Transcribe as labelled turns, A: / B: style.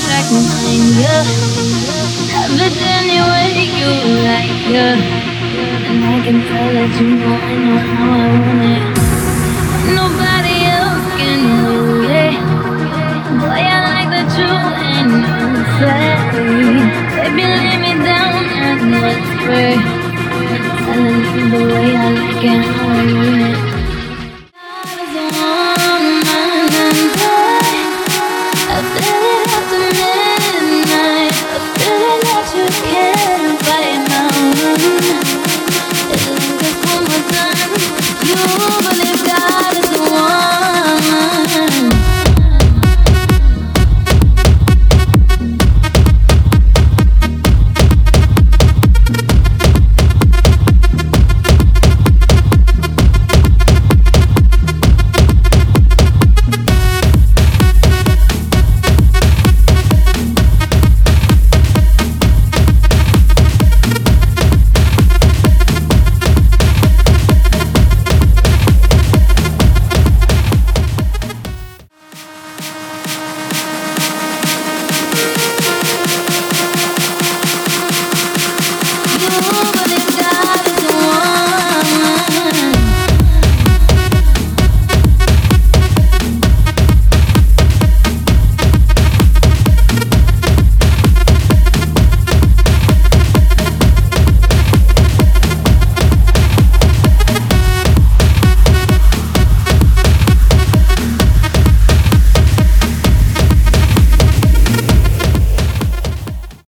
A: contract find yeah. Have it any way you like, yeah. And I can tell that you know I know how I